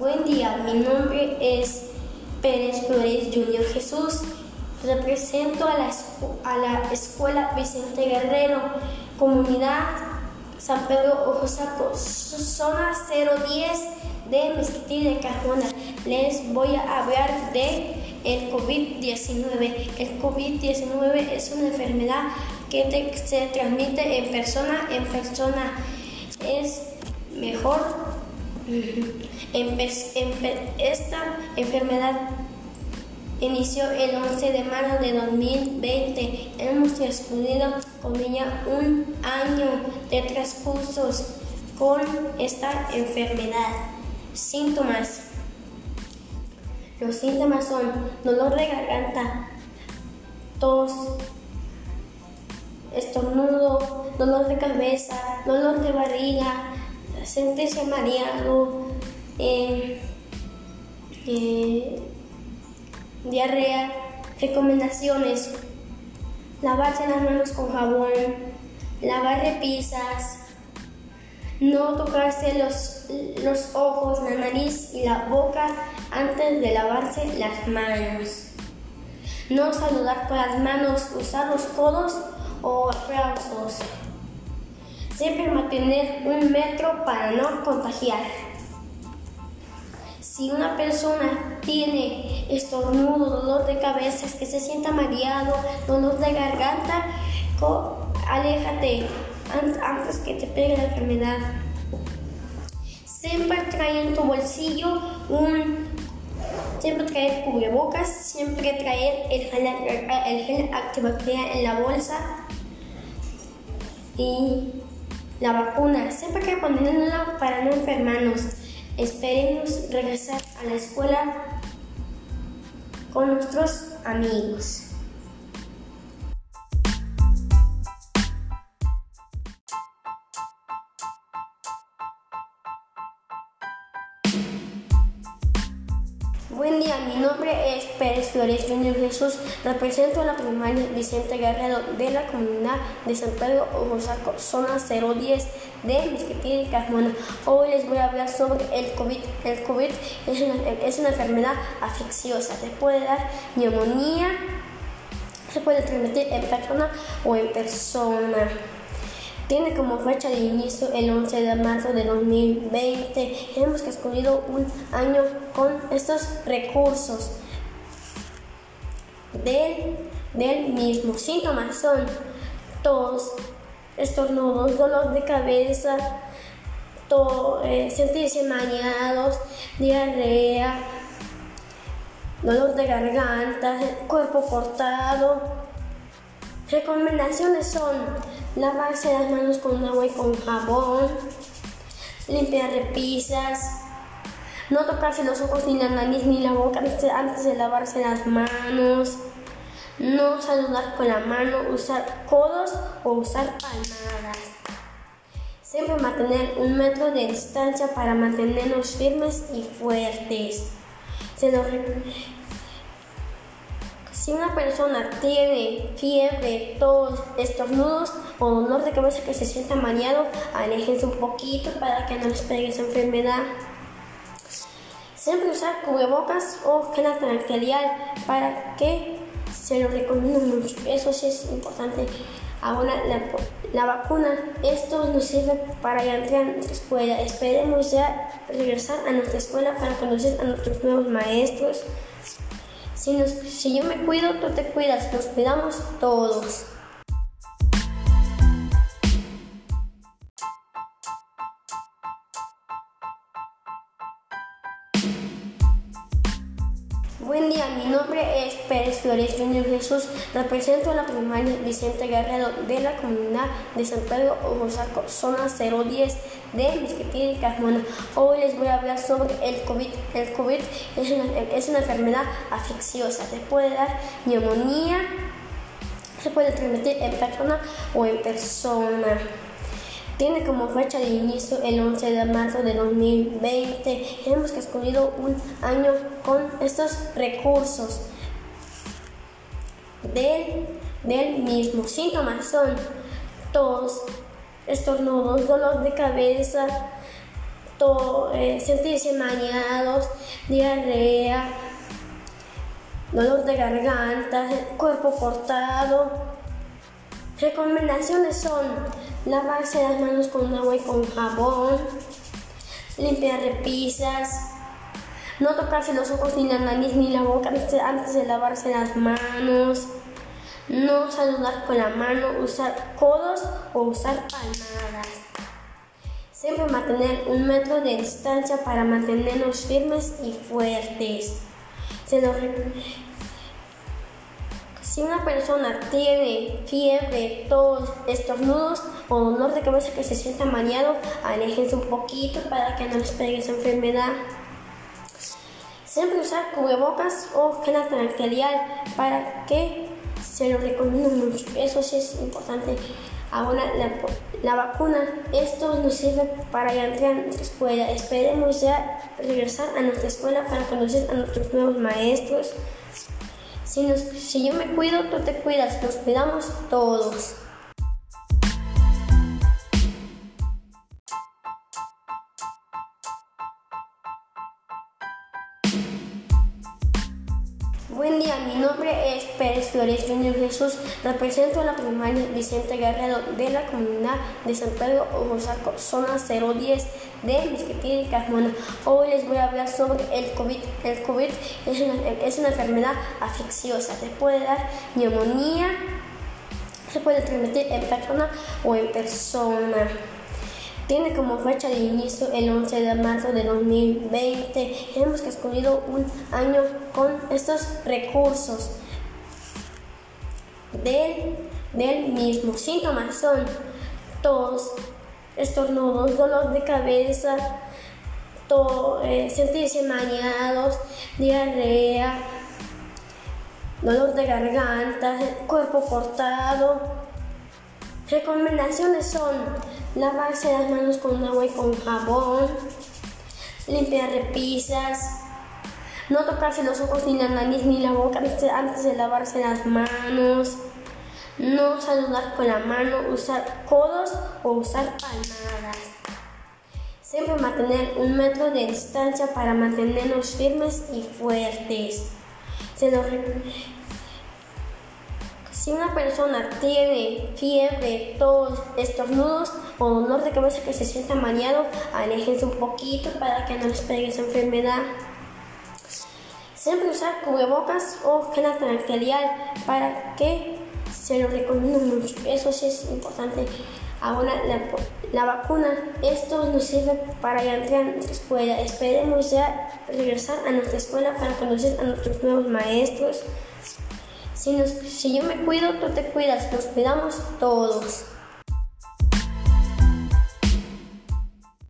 Buen día, mi nombre es Pérez Flores Junior Jesús. Represento a la, a la Escuela Vicente Guerrero, Comunidad San Pedro Ojosaco, zona 010 de Mezquitil de Cajona. Les voy a hablar de el COVID-19. El COVID-19 es una enfermedad que se transmite en persona en persona. Es mejor esta enfermedad inició el 11 de marzo de 2020. Hemos transcurrido con ella un año de transcursos con esta enfermedad. Síntomas. Los síntomas son dolor de garganta, tos, estornudo, dolor de cabeza, dolor de barriga, sentirse mareado, eh, eh, diarrea. Recomendaciones. Lavarse las manos con jabón, lavar repisas, no tocarse los, los ojos, la nariz y la boca antes de lavarse las manos. No saludar con las manos, usar los codos o aplausos. Siempre mantener un metro para no contagiar. Si una persona tiene estornudo, dolor de cabeza, que se sienta mareado, dolor de garganta, aléjate antes que te pegue la enfermedad. Siempre trae en tu bolsillo un siempre traer cubrebocas, siempre traer el gel, el gel antibacterial en la bolsa y la vacuna. Siempre hay que ponerla para no enfermarnos. Esperemos regresar a la escuela con nuestros amigos. Buen día, mi nombre es Pérez Flores Junior Jesús. Represento a la primaria Vicente Guerrero de la comunidad de San Pedro Ojosaco, zona 010 de Misquetil y Carmona. Hoy les voy a hablar sobre el COVID. El COVID es una, es una enfermedad infecciosa. Se puede dar neumonía, se puede transmitir en persona o en persona. Tiene como fecha de inicio el 11 de marzo de 2020. Hemos escogido un año con estos recursos del, del mismo. Síntomas son tos, estornudos, dolor de cabeza, eh, sentirse mareados, diarrea, dolor de garganta, cuerpo cortado. Recomendaciones son lavarse las manos con agua y con jabón, limpiar repisas, no tocarse los ojos ni la nariz ni la boca antes de lavarse las manos, no saludar con la mano, usar codos o usar palmadas. Siempre mantener un metro de distancia para mantenernos firmes y fuertes. Se si una persona tiene fiebre, tos, estornudos o dolor de cabeza que se sienta mareado, aléjense un poquito para que no les pegue esa enfermedad. Siempre usar cubrebocas o gel antibacterial para que se lo recomiendo mucho. Eso sí es importante. Ahora la, vacuna, esto nos sirve para entrar a nuestra escuela. Esperemos ya regresar a nuestra escuela para conocer a nuestros nuevos maestros. Si, si yo me cuido, tú te cuidas, nos cuidamos todos. Nombre es Pérez Flores Junior Jesús. Represento a la primaria Vicente Guerrero de la comunidad de San Pedro Ojosaco, zona 010 de Misquitil y Carmona. Hoy les voy a hablar sobre el COVID. El COVID es una, es una enfermedad infecciosa. Se puede dar neumonía, se puede transmitir en persona o en persona. Tiene como fecha de inicio el 11 de marzo de 2020. Hemos escogido un año con estos recursos del, del mismo. Síntomas son tos, estornudos, dolor de cabeza, eh, sentirse mareados, diarrea, dolor de garganta, cuerpo cortado. Recomendaciones son lavarse las manos con agua y con jabón, limpiar repisas, no tocarse los ojos ni la nariz ni la boca antes de lavarse las manos, no saludar con la mano, usar codos o usar palmadas. Siempre mantener un metro de distancia para mantenernos firmes y fuertes. Si una persona tiene fiebre, tos, estornudos o dolor de cabeza que se sienta mareado, aléjense un poquito para que no les pegue esa enfermedad. Siempre usar cubrebocas o gel antibacterial para que se lo recomiendo mucho. Eso sí es importante. Ahora la, vacuna, esto nos sirve para entrar a nuestra escuela. Esperemos ya regresar a nuestra escuela para conocer a nuestros nuevos maestros. Si, si yo me cuido, tú te cuidas, nos cuidamos todos. Flores Junior Jesús. Represento a la primaria Vicente Guerrero de la comunidad de San Pedro Oaxaca, zona 010 de Misquetil y Carmona. Hoy les voy a hablar sobre el COVID. El COVID es una, es una enfermedad infecciosa. Se puede dar neumonía, se puede transmitir en persona o en persona. Tiene como fecha de inicio el 11 de marzo de 2020. Hemos escogido un año con estos recursos del, del mismo. Síntomas son tos, estornudos, dolor de cabeza, eh, sentirse mareados, diarrea, dolor de garganta, cuerpo cortado. Recomendaciones son lavarse las manos con agua y con jabón, limpiar repisas, no tocarse los ojos ni la nariz ni la boca antes de lavarse las manos, no saludar con la mano, usar codos o usar palmadas. Siempre mantener un metro de distancia para mantenernos firmes y fuertes. Se si una persona tiene fiebre, tos, estornudos o dolor de cabeza que se sienta mareado, aléjense un poquito para que no les pegue esa enfermedad. Siempre usar cubrebocas o gel antibacterial para que se lo recomiendo mucho. Eso sí es importante. Ahora la, la vacuna, esto nos sirve para entrar a nuestra escuela. Esperemos ya regresar a nuestra escuela para conocer a nuestros nuevos maestros. Si, si yo me cuido, tú te cuidas, nos cuidamos todos.